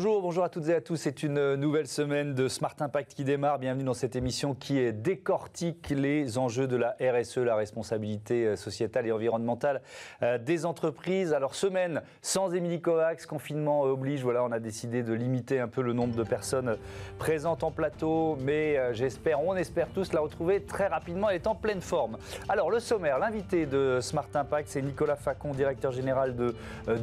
Bonjour, à toutes et à tous. C'est une nouvelle semaine de Smart Impact qui démarre. Bienvenue dans cette émission qui décortique les enjeux de la RSE, la responsabilité euh, sociétale et environnementale euh, des entreprises. Alors, semaine sans Émilie Kovacs, confinement oblige. Voilà, on a décidé de limiter un peu le nombre de personnes présentes en plateau, mais euh, j'espère, on espère tous la retrouver très rapidement. Elle est en pleine forme. Alors, le sommaire, l'invité de Smart Impact, c'est Nicolas Facon, directeur général de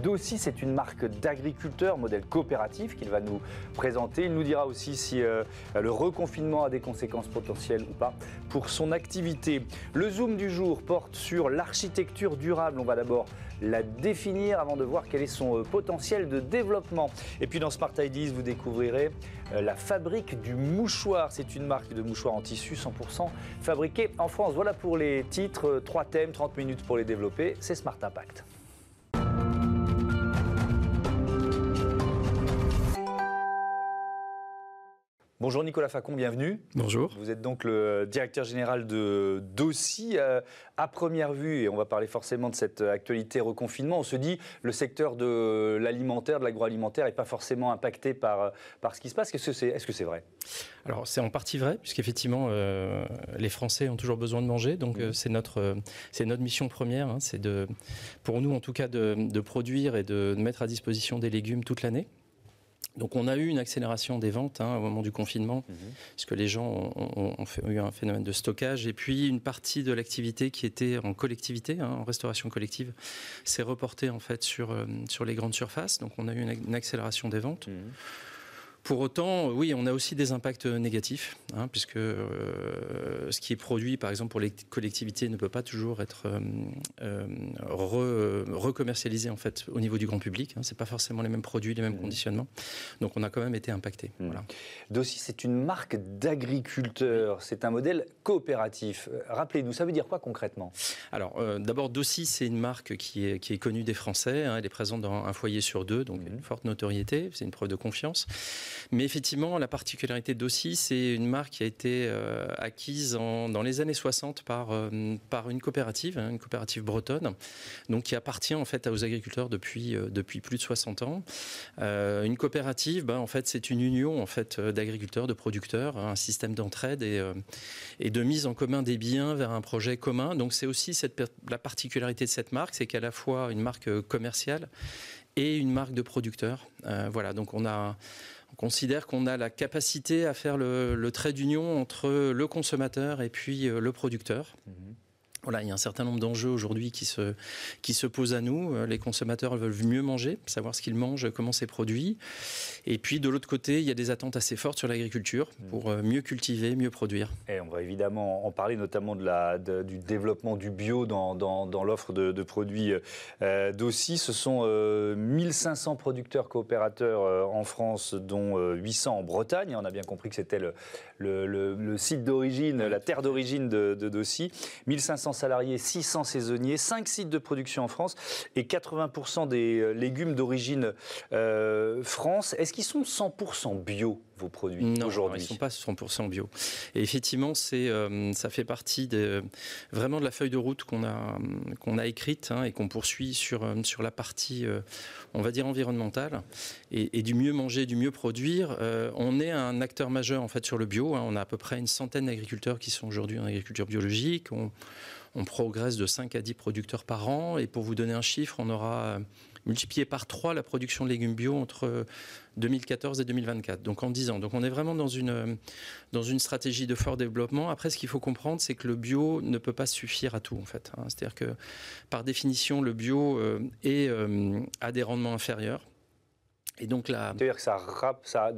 Dossi. C'est une marque d'agriculteurs, modèle coopératif qu'il va nous présenter. Il nous dira aussi si euh, le reconfinement a des conséquences potentielles ou pas pour son activité. Le zoom du jour porte sur l'architecture durable. On va d'abord la définir avant de voir quel est son euh, potentiel de développement. Et puis dans Smart Ideas, vous découvrirez euh, la fabrique du mouchoir. C'est une marque de mouchoirs en tissu 100% fabriquée en France. Voilà pour les titres. Trois thèmes, 30 minutes pour les développer. C'est Smart Impact. Bonjour Nicolas Facon, bienvenue. Bonjour. Vous êtes donc le directeur général de Dossi. Euh, à première vue, et on va parler forcément de cette actualité reconfinement, on se dit le secteur de l'alimentaire, de l'agroalimentaire n'est pas forcément impacté par, par ce qui se passe. Est-ce que c'est est -ce c'est vrai? Alors c'est en partie vrai, puisqu'effectivement euh, les Français ont toujours besoin de manger, donc euh, c'est notre, c'est notre mission première, hein. c'est de, pour nous en tout cas de, de produire et de mettre à disposition des légumes toute l'année. Donc on a eu une accélération des ventes hein, au moment du confinement, parce que les gens ont, eu un phénomène de stockage, et puis une partie de l'activité qui était en collectivité, hein, en restauration collective, s'est reportée en fait sur, euh, sur les grandes surfaces. Donc on a eu une, accélération des ventes. Mhm. Pour autant, oui, on a aussi des impacts négatifs, hein, puisque euh, ce qui est produit, par exemple, pour les collectivités, ne peut pas toujours être euh, euh, recommercialisé en fait au niveau du grand public. Hein. C'est pas forcément les mêmes produits, les mêmes mmh. conditionnements. Donc, on a quand même été impacté. Mmh. Voilà. Dossi, c'est une marque d'agriculteurs. C'est un modèle coopératif. Rappelez-nous, ça veut dire quoi concrètement? Alors, d'abord, Dossi, c'est une marque qui est, qui est connue des Français. Hein. Elle est présente dans un foyer sur deux, donc mmh. une forte notoriété. C'est une preuve de confiance. Mais effectivement, la particularité d'Aussi, c'est une marque qui a été euh, acquise dans les années 60 par, euh, par une coopérative, hein, une coopérative bretonne, donc qui appartient en fait aux agriculteurs depuis, euh, depuis plus de 60 ans. une coopérative, ben, en fait, c'est une union en fait d'agriculteurs, de producteurs, un système d'entraide et, et de mise en commun des biens vers un projet commun. Donc c'est aussi cette, la particularité de cette marque, c'est qu'à la fois une marque commerciale et une marque de producteur. voilà, donc on a on considère qu'on a la capacité à faire le, trait d'union entre le consommateur et puis euh, le producteur. Mhm. Voilà, il y a un certain nombre d'enjeux aujourd'hui qui se, qui se posent à nous. Euh, les consommateurs veulent mieux manger, savoir ce qu'ils mangent, comment c'est produit. Et puis de l'autre côté, il y a des attentes assez fortes sur l'agriculture pour euh, mieux cultiver, mieux produire. Et on va évidemment en parler, notamment de la, du développement du bio dans, dans, l'offre de, produits euh, d'Aussi. Ce sont 1500 producteurs coopérateurs en France, dont 800 en Bretagne. On a bien compris que c'était le, le, site d'origine, la terre d'origine de, de Dossi. 1500 salariés, 600 saisonniers, 5 sites de production en France et 80% des euh, légumes d'origine euh, France. Est-ce qu'ils sont 100% bio? Vos produits aujourd'hui Non, ils ne sont pas 100% bio. Et effectivement, c'est, euh, ça fait partie de, vraiment de la feuille de route qu'on a, qu'on a écrite hein, et qu'on poursuit sur, euh, sur la partie, euh, on va dire, environnementale et, du mieux manger, du mieux produire. on est un acteur majeur en fait sur le bio. Hein. On a à peu près une centaine d'agriculteurs qui sont aujourd'hui en agriculture biologique. On, on progresse de 5 à 10 producteurs par an. Et pour vous donner un chiffre, on aura multiplié par 3 la production de légumes bio entre 2014 et 2024. Donc en 10 ans. Donc on est vraiment dans une, dans une stratégie de fort développement. Après, ce qu'il faut comprendre, c'est que le bio ne peut pas suffire à tout, en fait. Hein. C'est-à-dire que, par définition, le bio euh, euh, a des rendements inférieurs. Et donc là, c'est-à-dire que ça, ça,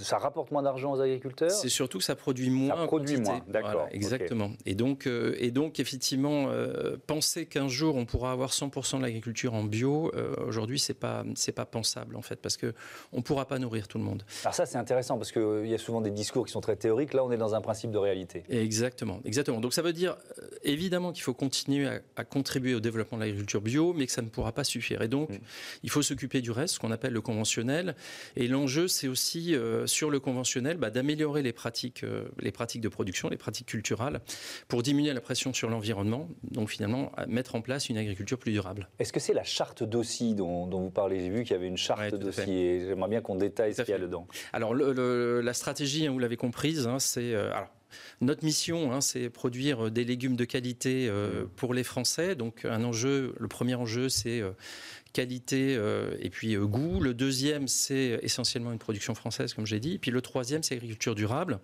ça, rapporte moins d'argent aux agriculteurs. C'est surtout que ça produit moins. Ça produit moins, d'accord. exactement. Et donc, euh, et donc effectivement, euh, penser qu'un jour on pourra avoir 100% de l'agriculture en bio, euh, aujourd'hui c'est pas c'est pas pensable en fait, parce que on pourra pas nourrir tout le monde. Alors ça c'est intéressant parce qu'il y a souvent des discours qui sont très théoriques. Là on est dans un principe de réalité. Exactement, exactement. Donc ça veut dire évidemment qu'il faut continuer à, contribuer au développement de l'agriculture bio, mais que ça ne pourra pas suffire. Et donc mm. il faut s'occuper du reste, ce qu'on appelle le conventionnel conventionnel. Et l'enjeu, c'est aussi sur le conventionnel bah, d'améliorer les pratiques, les pratiques de production, les pratiques culturelles, pour diminuer la pression sur l'environnement. Donc finalement, mettre en place une agriculture plus durable. Est-ce que c'est la charte d'Aussi dont, vous parlez? J'ai vu qu'il y avait une charte d'Aussi et j'aimerais bien qu'on détaille ce qu'il y a dedans. Alors la stratégie, hein, vous l'avez comprise, hein, c'est notre mission, hein, c'est produire des légumes de qualité euh, mmh. pour les Français. Donc un enjeu, le premier enjeu, c'est euh, qualité euh, et puis goût. Le deuxième, c'est essentiellement une production française, comme j'ai dit. Et puis le troisième, c'est agriculture durable.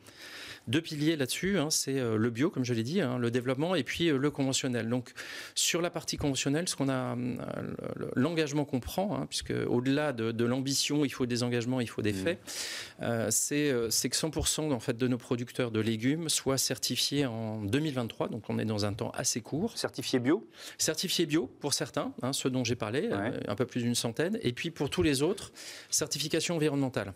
Deux piliers là-dessus, hein, c'est euh, le bio, comme je l'ai dit, hein, le développement, et puis euh, le conventionnel. Donc sur la partie conventionnelle, ce qu'on a, euh, l'engagement qu'on prend, hein, puisque au-delà de, l'ambition, il faut des engagements, il faut des mmh. faits, c'est que 100% en fait de nos producteurs de légumes soient certifiés en 2023. Donc on est dans un temps assez court. Certifiés bio? Certifiés bio pour certains, ceux dont j'ai parlé, un peu plus d'une centaine, et puis pour tous les autres, certification environnementale.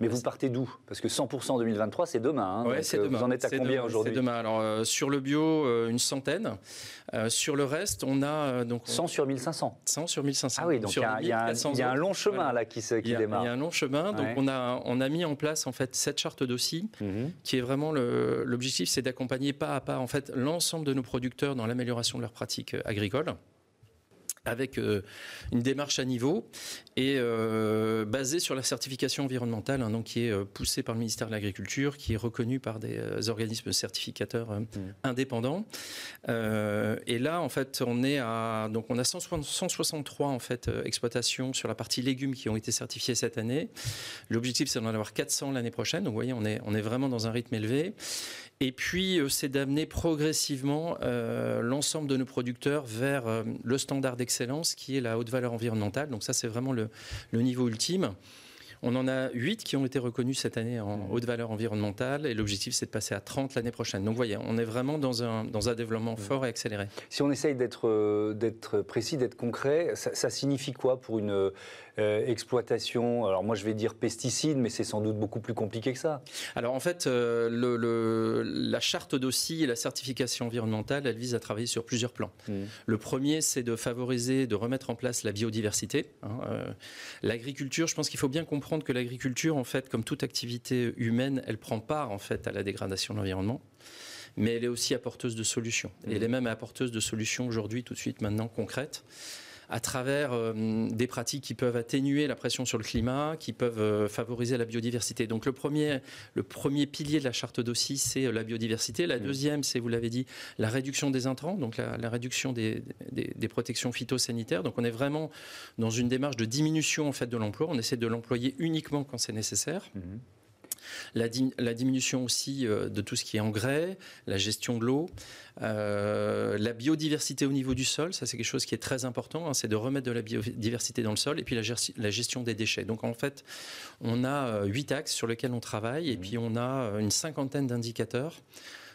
Mais vous partez d'où? Parce que 100% en 2023, c'est demain. Vous en êtes à combien aujourd'hui C'est demain. Alors, euh, sur le bio, euh, une centaine. Euh, sur le reste, on a. donc, 100 sur 1500 100 sur 1500. Ah oui, donc il y, a un long chemin là qui, se, qui démarre. Il y a un long chemin. Donc, on, a, on a mis en place en fait cette charte d'aussi, mhm. qui est vraiment l'objectif, c'est d'accompagner pas à pas en fait l'ensemble de nos producteurs dans l'amélioration de leurs pratiques agricoles avec euh, une démarche à niveau et euh, basée sur la certification environnementale, hein, donc qui est euh, poussée par le ministère de l'Agriculture, qui est reconnue par des organismes certificateurs mmh. indépendants. et là, en fait, on est à donc on a 163 en fait exploitations sur la partie légumes qui ont été certifiées cette année. L'objectif, c'est d'en avoir 400 l'année prochaine. Donc, vous voyez, on est on est vraiment dans un rythme élevé. Et puis, c'est d'amener progressivement l'ensemble de nos producteurs vers le standard d'excellence qui est la haute valeur environnementale. Donc ça, c'est vraiment le, niveau ultime. On en a 8 qui ont été reconnus cette année en mmh. haute valeur environnementale et l'objectif c'est de passer à 30 l'année prochaine. Donc vous voyez, on est vraiment dans un, dans un développement mmh. fort et accéléré. Si on essaye d'être précis, d'être concret, ça, ça, signifie quoi pour une, euh, exploitation, alors moi je vais dire pesticides, mais c'est sans doute beaucoup plus compliqué que ça. Alors en fait, euh, le, la charte d'OSI et la certification environnementale, elle vise à travailler sur plusieurs plans. Mmh. Le premier, c'est de favoriser, de remettre en place la biodiversité. Hein, euh, l'agriculture, je pense qu'il faut bien comprendre que l'agriculture, en fait, comme toute activité humaine, elle prend part en fait à la dégradation de l'environnement mais elle est aussi apporteuse de solutions. Et mmh. elle est même apporteuse de solutions aujourd'hui, tout de suite, maintenant, concrètes à travers euh, des pratiques qui peuvent atténuer la pression sur le climat, qui peuvent euh, favoriser la biodiversité. Donc le premier, le premier pilier de la charte d'Aussi, c'est euh, la biodiversité. La mmh. deuxième, c'est, vous l'avez dit, la réduction des intrants, donc la, réduction des, des, protections phytosanitaires. Donc on est vraiment dans une démarche de diminution en fait de l'emploi. On essaie de l'employer uniquement quand c'est nécessaire. Mmh. La, diminution aussi de tout ce qui est engrais, la gestion de l'eau, euh, la biodiversité au niveau du sol, ça c'est quelque chose qui est très important, hein, c'est de remettre de la biodiversité dans le sol, et puis la, gestion des déchets. Donc en fait, on a euh, huit axes sur lesquels on travaille, et mmh. puis on a euh, une cinquantaine d'indicateurs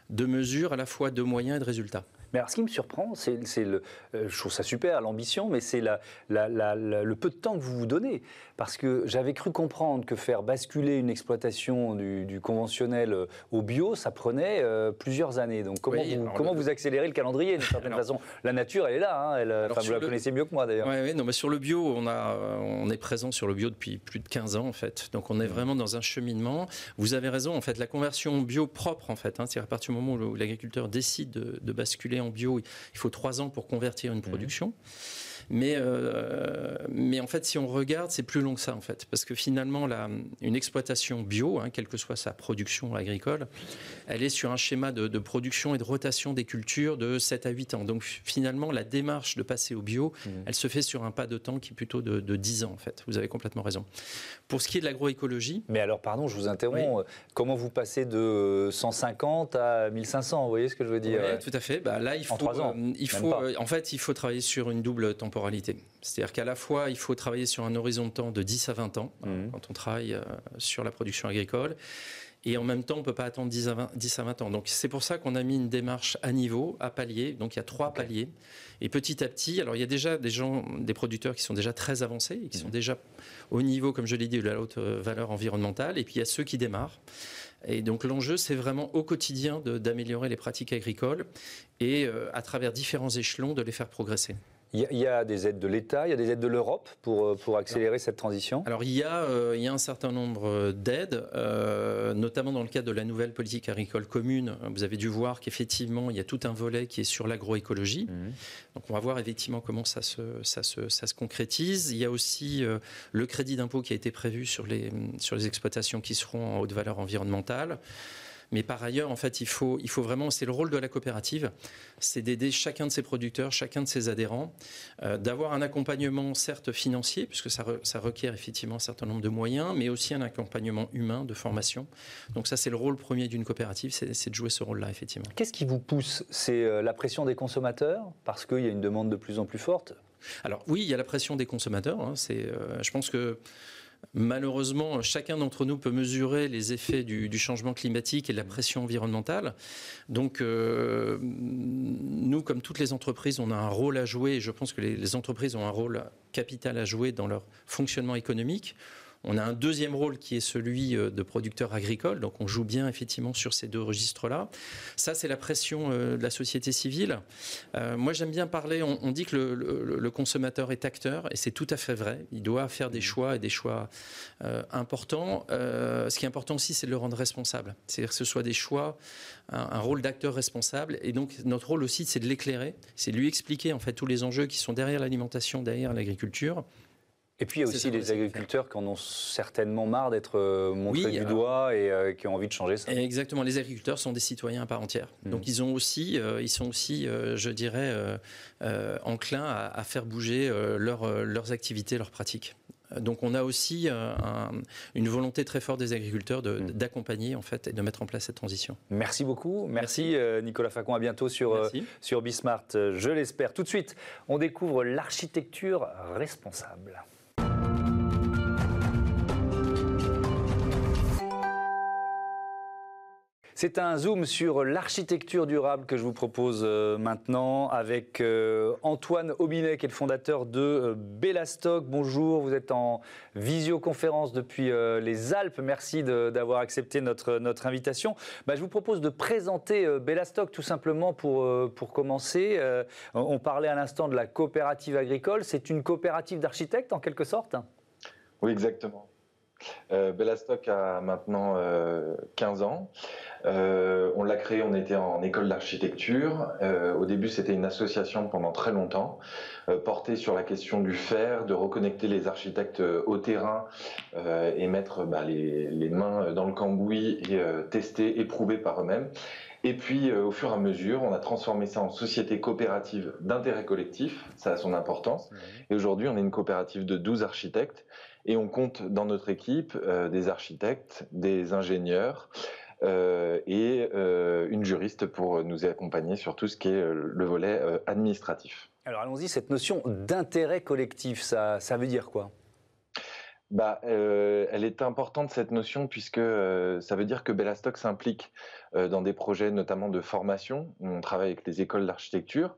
de mesures à la fois de moyens et de résultats. Mais alors, ce qui me surprend, c'est le. Euh, je trouve ça super, l'ambition, mais c'est la, le peu de temps que vous vous donnez. Parce que j'avais cru comprendre que faire basculer une exploitation du, conventionnel euh, au bio, ça prenait euh, plusieurs années. Donc, comment, vous, comment vous accélérez le calendrier d'une certaine façon? La nature, elle est là. Hein, elle, vous la connaissez mieux que moi, d'ailleurs. Oui, non, mais sur le bio, on, a, on est présent sur le bio depuis plus de 15 ans, en fait. Donc, on est mmh. vraiment dans un cheminement. Vous avez raison, en fait, la conversion bio propre, en fait, hein, c'est à partir du moment où l'agriculteur décide de, de basculer en bio, il faut trois ans pour convertir une mmh. Mais, euh, mais en fait, si on regarde, c'est plus long que ça, en fait. Parce que finalement, la, une exploitation bio, hein, quelle que soit sa production agricole, elle est sur un schéma de, production et de rotation des cultures de 7 à 8 ans. Donc finalement, la démarche de passer au bio, mmh. elle se fait sur un pas de temps qui est plutôt de, 10 ans, en fait. Vous avez complètement raison. Pour ce qui est de l'agroécologie. Mais alors, pardon, je vous interromps. Euh, comment vous passez de 150 à 1500 Vous voyez ce que je veux dire? Oui, tout à fait. Bah, là, il faut, en ans, euh, il faut, en fait, il faut travailler sur une double temporalité c'est-à-dire qu'à la fois, il faut travailler sur un horizon de temps de 10 à 20 ans, hein, mmh. quand on travaille euh, sur la production agricole. Et en même temps, on ne peut pas attendre 10 à 20, 10 à 20 ans. Donc c'est pour ça qu'on a mis une démarche à niveau, à palier. Donc il y a trois paliers. Et petit à petit, alors il y a déjà des gens, des producteurs qui sont déjà très avancés, et qui sont mmh. déjà au niveau, comme je l'ai dit, de la haute euh, valeur environnementale. Et puis il y a ceux qui démarrent. Et donc l'enjeu, c'est vraiment au quotidien d'améliorer les pratiques agricoles et euh, à travers différents échelons de les faire progresser. Il y, a des aides de l'État, il y a des aides de l'Europe pour, euh, pour accélérer cette transition? Alors il y, a, euh, il y a un certain nombre d'aides, euh, notamment dans le cadre de la nouvelle politique agricole commune. Vous avez dû voir qu'effectivement, il y a tout un volet qui est sur l'agroécologie. Mmh. Donc on va voir effectivement comment ça se, ça se, ça se concrétise. Il y a aussi le crédit d'impôt qui a été prévu sur les, sur les exploitations qui seront en haute valeur environnementale. Mais par ailleurs, en fait, il faut, il faut vraiment, c'est le rôle de la coopérative, c'est d'aider chacun de ses producteurs, chacun de ses adhérents, euh, d'avoir un accompagnement certes financier, puisque ça, ça, requiert effectivement un certain nombre de moyens, mais aussi un accompagnement humain, de formation. Donc ça, c'est le rôle premier d'une coopérative, c'est de jouer ce rôle-là, effectivement. Qu'est-ce qui vous pousse? C'est euh, la pression des consommateurs, parce qu'il y a une demande de plus en plus forte? Alors oui, il y a la pression des consommateurs. Hein, c'est, euh, je pense que Malheureusement, chacun d'entre nous peut mesurer les effets du, changement climatique et de la pression environnementale. Donc, euh, nous, comme toutes les entreprises, on a un rôle à jouer. Et je pense que les entreprises ont un rôle capital à jouer dans leur fonctionnement économique. On a un deuxième rôle qui est celui euh, de producteur agricole, donc on joue bien effectivement sur ces deux registres-là. Ça, c'est la pression euh, de la société civile. Euh, moi, j'aime bien parler, on, dit que le, consommateur est acteur, et c'est tout à fait vrai. Il doit faire des choix et des choix importants. ce qui est important aussi, c'est de le rendre responsable. C'est-à-dire que ce soit des choix, un, un rôle d'acteur responsable. Et donc, notre rôle aussi, c'est de l'éclairer, c'est de lui expliquer en fait tous les enjeux qui sont derrière l'alimentation, derrière l'agriculture. Et puis il y a aussi les agriculteurs qui en ont certainement marre d'être euh, montrés du doigt et euh, qui ont envie de changer ça. Exactement, les agriculteurs sont des citoyens à part entière. Mmh. Donc ils, ont aussi, euh, ils sont aussi, je dirais, enclins à, faire bouger leurs activités, leurs pratiques. Donc on a aussi une volonté très forte des agriculteurs mmh. d'accompagner en fait et de mettre en place cette transition. Merci beaucoup. Merci, Nicolas Facon. À bientôt sur, sur Bismart, je l'espère. Tout de suite, on découvre l'architecture responsable. C'est un zoom sur l'architecture durable que je vous propose euh, maintenant avec euh, Antoine Aubinet, qui est le fondateur de euh, Bellastock. Bonjour, vous êtes en visioconférence depuis les Alpes. Merci d'avoir accepté notre, notre invitation. Bah, je vous propose de présenter Bellastock tout simplement pour, pour commencer. on parlait à l'instant de la coopérative agricole. C'est une coopérative d'architectes en quelque sorte? Oui, exactement. Euh, Bellastock a maintenant 15 ans. Euh, on l'a créé, on était en école d'architecture. Euh, au début, c'était une association pendant très longtemps, euh, portée sur la question du faire, de reconnecter les architectes au terrain et mettre bah, les, mains dans le cambouis et tester, éprouver par eux-mêmes. Et puis, au fur et à mesure, on a transformé ça en société coopérative d'intérêt collectif. Ça a son importance. Mmh. Et aujourd'hui, on est une coopérative de 12 architectes. Et on compte dans notre équipe des architectes, des ingénieurs, euh, et euh, une juriste pour nous accompagner sur tout ce qui est euh, le volet administratif. Alors allons-y, cette notion d'intérêt collectif, ça, ça veut dire quoi? Bah, elle est importante cette notion puisque ça veut dire que Bellastock s'implique dans des projets notamment de formation. On travaille avec les écoles d'architecture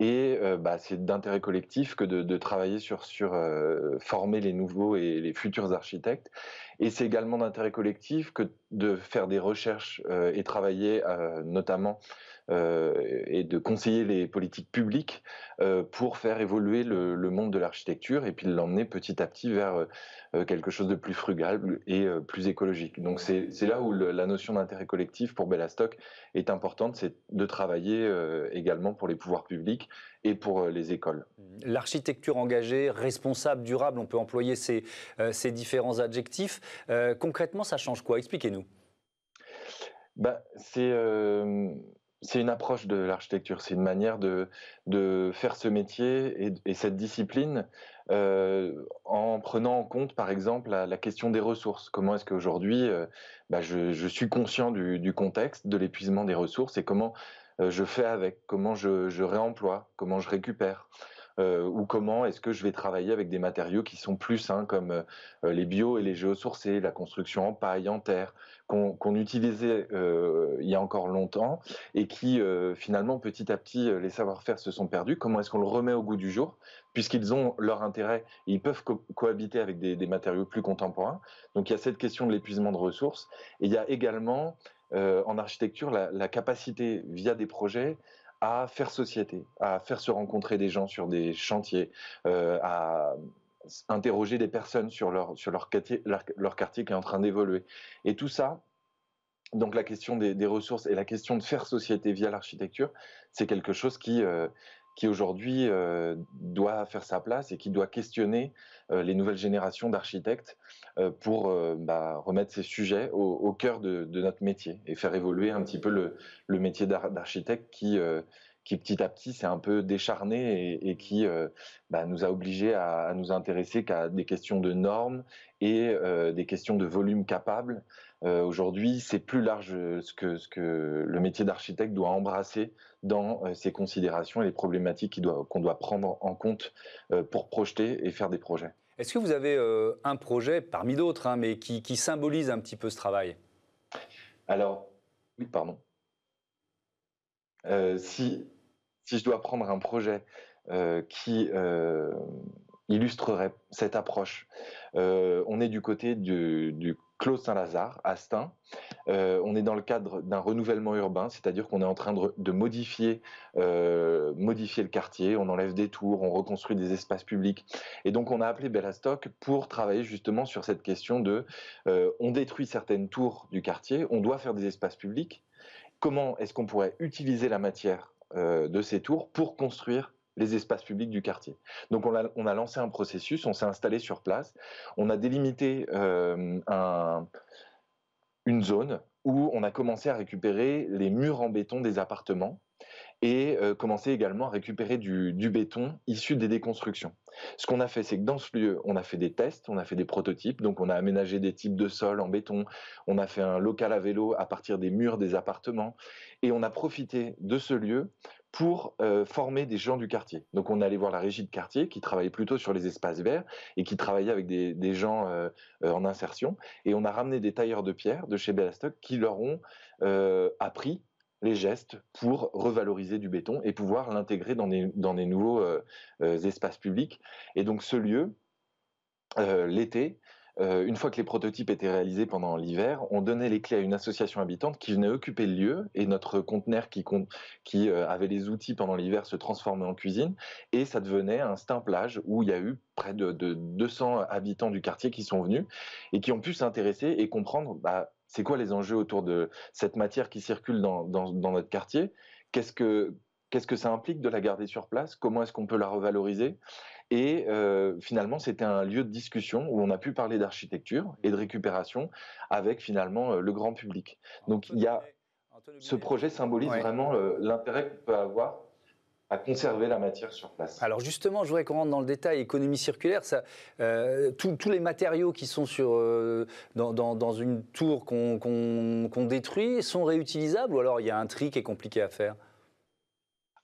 et bah, c'est d'intérêt collectif que de, travailler sur, sur former les nouveaux et les futurs architectes. Et c'est également d'intérêt collectif que de faire des recherches euh, et travailler euh, notamment euh, et de conseiller les politiques publiques pour faire évoluer le, monde de l'architecture et puis l'emmener petit à petit vers quelque chose de plus frugal et plus écologique. Donc c'est là où la notion d'intérêt collectif pour Bellastock est importante, c'est de travailler également pour les pouvoirs publics et pour les écoles. L'architecture engagée, responsable, durable, on peut employer ces, ces différents adjectifs. Euh, concrètement, ça change quoi? Expliquez-nous. Bah, euh, c'est une approche de l'architecture, c'est une manière de, faire ce métier et, cette discipline euh, en prenant en compte, par exemple, la, question des ressources. Comment est-ce qu'aujourd'hui, bah, je, suis conscient du, contexte, de l'épuisement des ressources et comment je fais avec, comment je réemploie, comment je récupère. Euh, ou comment est-ce que je vais travailler avec des matériaux qui sont plus sains comme euh, les bio et les géosourcés, la construction en paille, en terre, qu'on utilisait euh, il y a encore longtemps et qui finalement petit à petit les savoir-faire se sont perdus. Comment est-ce qu'on le remet au goût du jour? Puisqu'ils ont leur intérêt, ils peuvent cohabiter avec des, matériaux plus contemporains. Donc il y a cette question de l'épuisement de ressources et il y a également en architecture la capacité via des projets à faire société, à faire se rencontrer des gens sur des chantiers, à interroger des personnes sur leur, sur leur, quartier, leur, quartier qui est en train d'évoluer. Et tout ça, donc la question des, ressources et la question de faire société via l'architecture, c'est quelque chose qui, euh, qui aujourd'hui euh, doit faire sa place et qui doit questionner euh, les nouvelles générations d'architectes pour bah, remettre ces sujets au, cœur de, notre métier et faire évoluer un petit peu le, le métier d'architecte qui qui petit à petit s'est un peu décharné et, qui euh, bah, nous a obligés à, nous intéresser qu'à des questions de normes et euh, des questions de volume capable. Euh, aujourd'hui, c'est plus large ce que, ce que le métier d'architecte doit embrasser dans ses considérations et les problématiques qu'on doit, doit prendre en compte pour projeter et faire des projets. Est-ce que vous avez un projet, parmi d'autres, hein, mais qui, qui symbolise un petit peu ce travail? Alors, oui, pardon. si si je dois prendre un projet euh, qui euh, illustrerait cette approche, euh, on est du côté du, du Clos Saint-Lazare, à Stein. on est dans le cadre d'un renouvellement urbain, c'est-à-dire qu'on est en train de, modifier, modifier le quartier, on enlève des tours, on reconstruit des espaces publics. Et donc on a appelé Bellastock pour travailler justement sur cette question de, on détruit certaines tours du quartier, on doit faire des espaces publics. Comment est-ce qu'on pourrait utiliser la matière euh, de ces tours pour construire les espaces publics du quartier. Donc on a, lancé un processus, on s'est installé sur place, on a délimité euh, une zone où on a commencé à récupérer les murs en béton des appartements et euh, commencer également à récupérer du, béton issu des déconstructions. Ce qu'on a fait, c'est que dans ce lieu, on a fait des tests, on a fait des prototypes, donc on a aménagé des types de sols en béton, on a fait un local à vélo à partir des murs des appartements, et on a profité de ce lieu pour euh, former des gens du quartier. Donc on allé voir la régie de quartier qui travaillait plutôt sur les espaces verts et qui travaillait avec des, gens euh, en insertion. Et on a ramené des tailleurs de pierre de chez Bellastock qui leur ont appris les gestes pour revaloriser du béton et pouvoir l'intégrer dans des, dans des nouveaux euh, euh, espaces publics. Et donc ce lieu, euh, l'été, une fois que les prototypes étaient réalisés pendant l'hiver, on donnait les clés à une association habitante qui venait occuper le lieu et notre conteneur qui, qui avait les outils pendant l'hiver se transformait en cuisine et ça devenait un stimplage où il y a eu près de, 200 habitants du quartier qui sont venus et qui ont pu s'intéresser et comprendre bah, c'est quoi les enjeux autour de cette matière qui circule dans, notre quartier? Qu'est-ce que qu'est-ce que ça implique de la garder sur place? Comment est-ce qu'on peut la revaloriser? Et euh, finalement, c'était un lieu de discussion où on a pu parler d'architecture et de récupération avec finalement euh, le grand public. Donc il y a ce projet symbolise vraiment euh, l'intérêt qu'on peut avoir à conserver la matière sur place. Alors justement, je voudrais qu'on rentre dans le détail économie circulaire. Ça, euh, tous les matériaux qui sont sur, euh, dans, une tour qu'on détruit sont réutilisables ou alors il y a un tri qui est compliqué à faire?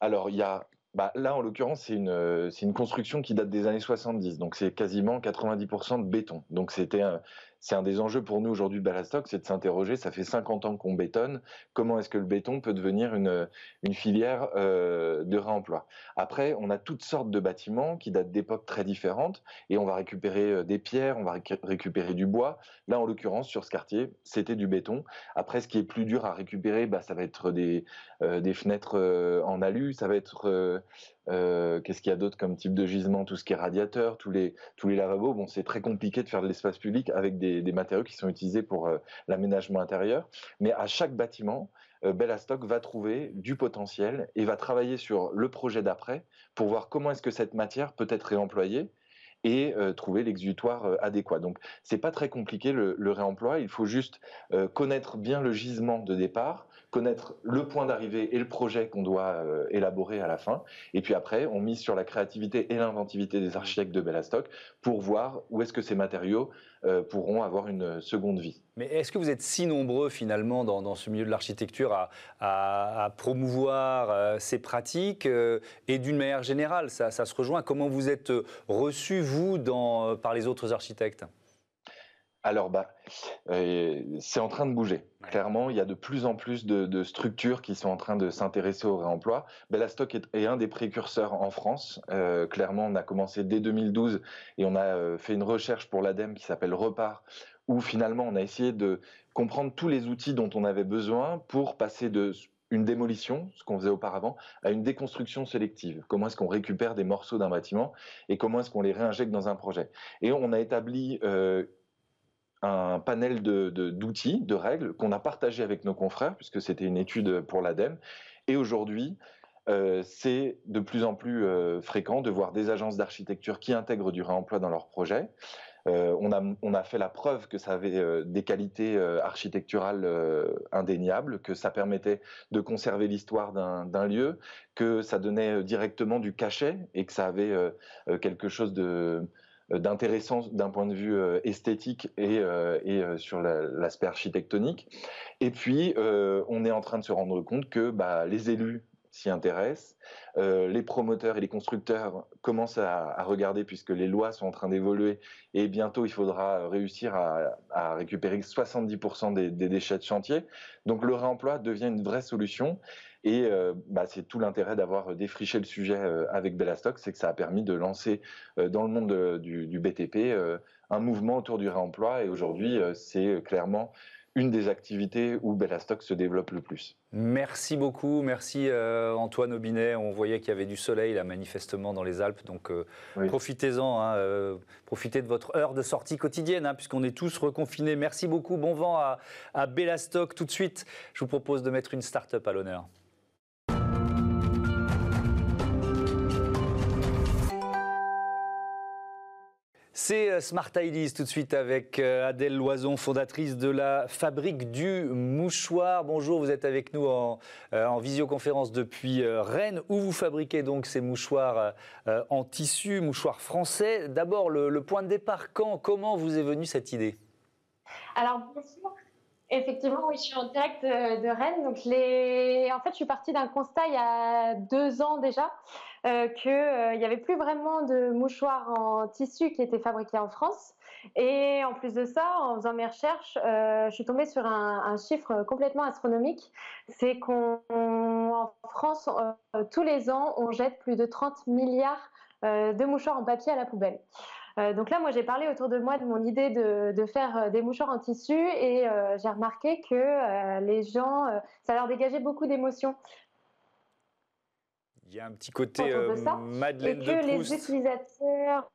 Alors il y a bah, là, en l'occurrence, c'est une, une construction qui date des années 70, donc c'est quasiment 90% de béton. Donc c'était c'est un des enjeux pour nous aujourd'hui de Balastock, c'est de s'interroger, ça fait 50 ans qu'on bétonne, comment est-ce que le béton peut devenir une, filière euh, de réemploi? Après, on a toutes sortes de bâtiments qui datent d'époques très différentes, et on va récupérer euh, des pierres, on va récupérer du bois. Là, en l'occurrence, sur ce quartier, c'était du béton. Après, ce qui est plus dur à récupérer, bah, ça va être des, euh, des fenêtres en alu, ça va être euh, qu'est-ce qu'il y a d'autre comme type de gisement? Tout ce qui est radiateur, tous les, lavabos. Bon, c'est très compliqué de faire de l'espace public avec des, matériaux qui sont utilisés pour euh, l'aménagement intérieur. Mais à chaque bâtiment, euh, Bellastock va trouver du potentiel et va travailler sur le projet d'après pour voir comment est-ce que cette matière peut être réemployée et trouver l'exutoire adéquat. Donc c'est pas très compliqué le, réemploi, il faut juste connaître bien le gisement de départ, connaître le point d'arrivée et le projet qu'on doit euh, élaborer à la fin. Et puis après, on mise sur la créativité et l'inventivité des architectes de Bellastock pour voir où est-ce que ces matériaux euh, pourront avoir une seconde vie. Mais est-ce que vous êtes si nombreux finalement dans, ce milieu de l'architecture à, promouvoir euh, ces pratiques et d'une manière générale, ça, se rejoint Comment vous êtes reçu, vous, par les autres architectes? Alors, bah, c'est en train de bouger. Clairement, il y a de plus en plus de, structures qui sont en train de s'intéresser au réemploi. Bellastock est, est, un des précurseurs en France. Euh, clairement, on a commencé dès 2012 et on a euh, fait une recherche pour l'ADEME qui s'appelle Repart, où finalement on a essayé de comprendre tous les outils dont on avait besoin pour passer de une démolition, ce qu'on faisait auparavant, à une déconstruction sélective. Comment est-ce qu'on récupère des morceaux d'un bâtiment et comment est-ce qu'on les réinjecte dans un projet. Et on a établi euh, un panel d'outils, de, de, règles qu'on a partagé avec nos confrères, puisque c'était une étude pour l'ADEME. Et aujourd'hui, euh, c'est de plus en plus euh, fréquent de voir des agences d'architecture qui intègrent du réemploi dans leurs projets. Euh, on, a, on, a, fait la preuve que ça avait des qualités architecturales indéniables, que ça permettait de conserver l'histoire d'un lieu, que ça donnait directement du cachet et que ça avait quelque chose d'intéressant d'un point de vue esthétique et, et sur l'aspect architectonique. Et puis, on est en train de se rendre compte que bah, les élus s'y intéressent. Euh, les promoteurs et les constructeurs commencent à, regarder puisque les lois sont en train d'évoluer et bientôt il faudra réussir à, récupérer 70% des, déchets de chantier. Donc le réemploi devient une vraie solution et euh, bah, c'est tout l'intérêt d'avoir défriché le sujet euh, avec Bellastock, c'est que ça a permis de lancer dans le monde du, du BTP un mouvement autour du réemploi et aujourd'hui c'est clairement une des activités où Bellastock se développe le plus. Merci beaucoup, merci euh, Antoine Aubinet. On voyait qu'il y avait du soleil là manifestement dans les Alpes, donc euh, profitez-en, hein, euh, profitez de votre heure de sortie quotidienne, hein, puisqu'on est tous reconfinés. Merci beaucoup, bon vent à, à Bellastock. Tout de suite, je vous propose de mettre une start-up à l'honneur. C'est euh, Smart Ideas tout de suite avec euh, Adèle Loison, fondatrice de la Fabrique du Mouchoir. Bonjour, vous êtes avec nous en, euh, visioconférence depuis Rennes où vous fabriquez donc ces mouchoirs en tissu, mouchoirs français. D'abord, le, point de départ, quand, comment vous est venue cette idée? Alors, Effectivement, oui, je suis en direct de, Rennes. Donc. En fait, je suis partie d'un constat il y a deux ans déjà. Euh, qu'il euh, n'y avait plus vraiment de mouchoirs en tissu qui étaient fabriqués en France. Et en plus de ça, en faisant mes recherches, euh, je suis tombée sur un, chiffre complètement astronomique. C'est qu'en France, tous les ans, on jette plus de 30 milliards de mouchoirs en papier à la poubelle. donc là, moi, j'ai parlé autour de moi de mon idée de faire des mouchoirs en tissu et j'ai remarqué que les gens, ça leur dégageait beaucoup d'émotions. Il y a un petit côté euh, Madeleine et que les utilisateurs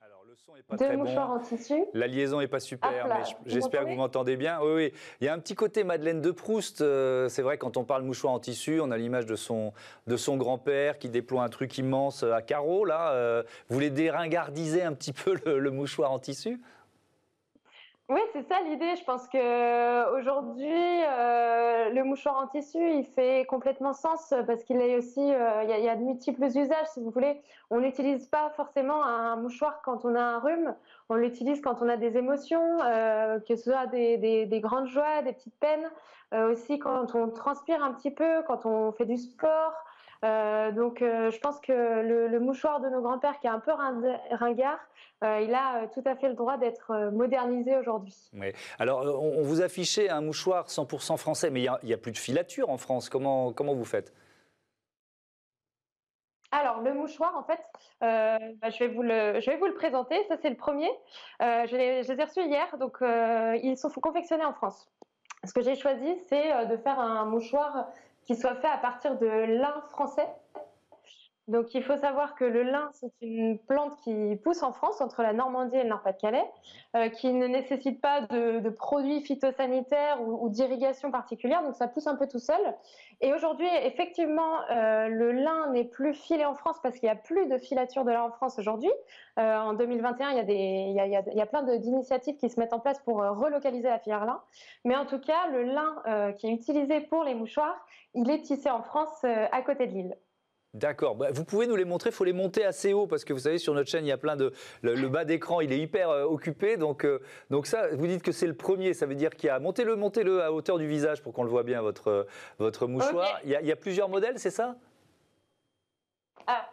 Alors, le son est pas de très mouchoirs en tissu. La liaison n'est pas super, mais j'espère que vous m'entendez bien. Oui, oui. Il y a un petit côté Madeleine de Proust. Euh, c'est vrai, quand on parle mouchoir en tissu, on a l'image de son, de son grand-père qui déploie un truc immense à carreaux. Là, euh, vous voulez déringardisez un petit peu le mouchoir en tissu? Oui, c'est ça l'idée. Je pense que aujourd'hui, euh, le mouchoir en tissu, il fait complètement sens parce qu'il est aussi, euh, il y, a de multiples usages, si vous voulez. On n'utilise pas forcément un mouchoir quand on a un rhume. On l'utilise quand on a des émotions, euh, que ce soit des, grandes joies, des petites peines, aussi quand on transpire un petit peu, quand on fait du sport. Donc, je pense que le, le mouchoir de nos grands-pères, qui est un peu ringard, euh, il a euh, tout à fait le droit d'être euh, modernisé aujourd'hui. Oui. Alors, on, vous affichez un mouchoir 100% français, mais il n'y a, plus de filature en France. Comment, comment vous faites? Alors, le mouchoir, en fait, bah, je, vais vous le, je vais vous le présenter. Ça, c'est le premier. je, les, ai reçus hier, donc ils sont confectionnés en France. Ce que j'ai choisi, c'est de faire un mouchoir qui soit fait à partir de lin français. Donc il faut savoir que le lin, c'est une plante qui pousse en France, entre la Normandie et le Nord-Pas-de-Calais, euh, qui ne nécessite pas de, produits phytosanitaires ou, d'irrigation particulière, donc ça pousse un peu tout seul. Et aujourd'hui, effectivement, euh, le lin n'est plus filé en France parce qu'il n'y a plus de filature de lin en France aujourd'hui. Euh, en 2021, il y a, des, il y a, il y a plein d'initiatives qui se mettent en place pour relocaliser la filière lin. Mais en tout cas, le lin qui est utilisé pour les mouchoirs, il est tissé en France à côté de l'île. D'accord. Bah, vous pouvez nous les montrer. Il faut les monter assez haut parce que vous savez, sur notre chaîne, il y a plein de. Le, bas d'écran, il est hyper euh, occupé. Donc, euh, donc, ça, vous dites que c'est le premier. Ça veut dire qu'il y a. Montez-le, montez-le à hauteur du visage pour qu'on le voit bien, votre, euh, votre mouchoir. Il, y a, plusieurs modèles, c'est ça? Ah.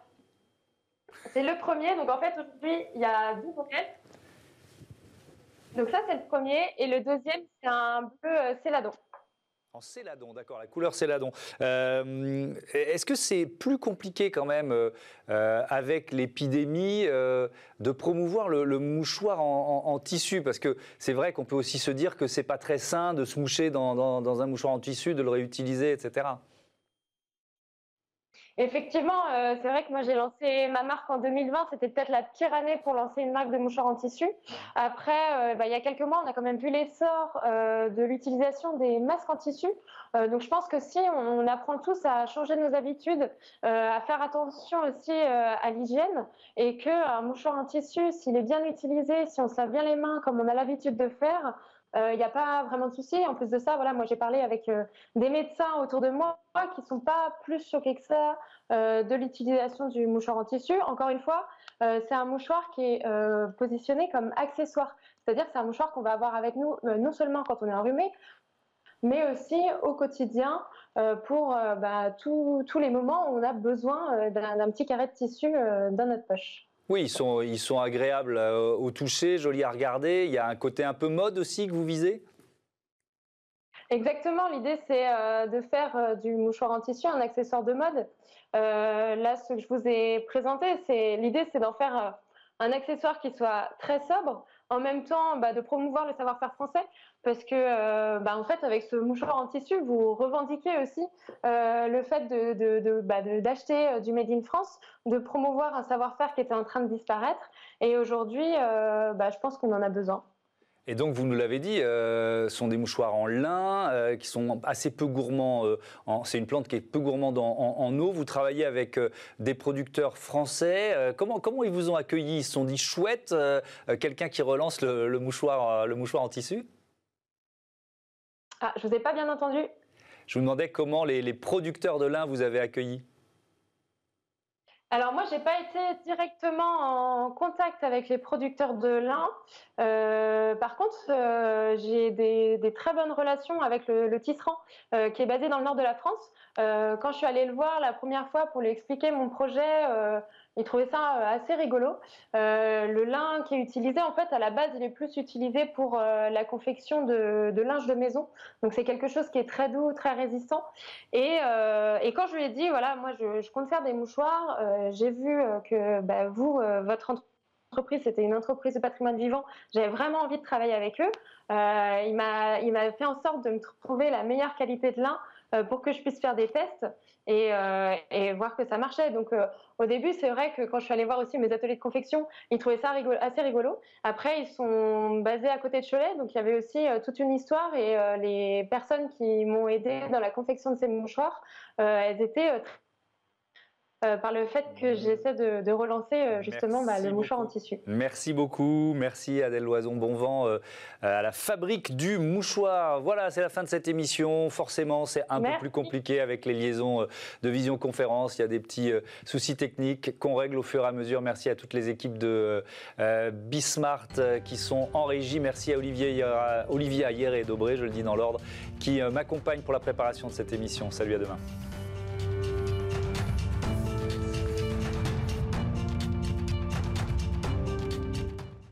C'est le premier. Donc, en fait, aujourd'hui, il y a deux modèles. Donc, ça, c'est le premier. Et le deuxième, c'est un bleu céladon. En céladon, d'accord, la couleur céladon. Euh, est-ce que c'est plus compliqué quand même euh, euh, avec l'épidémie de promouvoir le, mouchoir en, tissu? Parce que c'est vrai qu'on peut aussi se dire que c'est pas très sain de se moucher dans, un mouchoir en tissu, de le réutiliser, etc. Effectivement, euh, c'est vrai que moi j'ai lancé ma marque en 2020, c'était peut-être la pire année pour lancer une marque de mouchoirs en tissu. Après, euh, bah, il y a quelques mois, on a quand même vu l'essor euh, de l'utilisation des masques en tissu. donc je pense que si on, apprend tous à changer nos habitudes, à faire attention aussi à l'hygiène, et qu'un mouchoir en tissu, s'il est bien utilisé, si on se lave bien les mains comme on a l'habitude de faire, il euh, n'y a pas vraiment de souci. En plus de ça, voilà, moi j'ai parlé avec euh, des médecins autour de moi qui sont pas plus choqués que ça euh, de l'utilisation du mouchoir en tissu. Encore une fois, c'est un mouchoir qui est positionné comme accessoire, c'est-à-dire que c'est un mouchoir qu'on va avoir avec nous non seulement quand on est enrhumé, mais aussi au quotidien pour bah, tous les moments où on a besoin d'un petit carré de tissu dans notre poche. Oui, ils sont, agréables euh, au toucher, jolis à regarder. Il y a un côté un peu mode aussi que vous visez? Exactement, l'idée c'est euh, de faire euh, du mouchoir en tissu un accessoire de mode. là, ce que je vous ai présenté, c'est l'idée c'est d'en faire un accessoire qui soit très sobre, en même temps bah, de promouvoir le savoir-faire français parce que euh, bah, en fait avec ce mouchoir en tissu vous revendiquez aussi euh, le fait de, bah, d'acheter euh, du made in France de promouvoir un savoir-faire qui était en train de disparaître. Et aujourd'hui je pense qu'on en a besoin et donc, vous nous l'avez dit, ce sont des mouchoirs en lin qui sont assez peu gourmands. c'est une plante qui est peu gourmande en, eau. Vous travaillez avec des producteurs français. comment, comment ils vous ont accueilli Ils se sont dit chouette, quelqu'un qui relance le, mouchoir, le mouchoir en tissu? Ah, je vous ai pas bien entendu. Je vous demandais comment les, producteurs de lin vous avaient accueilli. Alors moi, j'ai pas été directement en contact avec les producteurs de lin. Euh, par contre, euh, j'ai des, très bonnes relations avec le, tisserand euh, qui est basé dans le nord de la France. quand je suis allée le voir la première fois pour lui expliquer mon projet, il trouvait ça euh, assez rigolo. Euh, le lin qui est utilisé, en fait, à la base, il est plus utilisé pour euh, la confection de, linge de maison. Donc, c'est quelque chose qui est très doux, très résistant. Et, quand je lui ai dit, voilà, moi, je, compte faire des mouchoirs, j'ai vu que bah, vous, votre entreprise, c'était une entreprise de patrimoine vivant. J'avais vraiment envie de travailler avec eux. il m'a fait en sorte de me trouver la meilleure qualité de lin pour que je puisse faire des tests. Euh, et, voir que ça marchait. Donc euh, au début, c'est vrai que quand je suis allée voir aussi mes ateliers de confection, ils trouvaient ça assez rigolo. Après, ils sont basés à côté de Cholet, donc il y avait aussi euh, toute une histoire et les personnes qui m'ont aidé dans la confection de ces mouchoirs, elles étaient euh, par le fait que j'essaie de, relancer euh, justement bah, le mouchoir en tissu. Merci beaucoup, merci Adèle Loison, bon vent euh, à la fabrique du mouchoir. Voilà, c'est la fin de cette émission. Forcément, c'est un peu plus compliqué avec les liaisons de visioconférence. Il y a des petits soucis techniques qu'on règle au fur et à mesure. Merci à toutes les équipes de Bismart qui sont en régie. Merci à Olivier, Olivier Ayer et Dobré, je le dis dans l'ordre, qui m'accompagnent pour la préparation de cette émission. Salut à demain.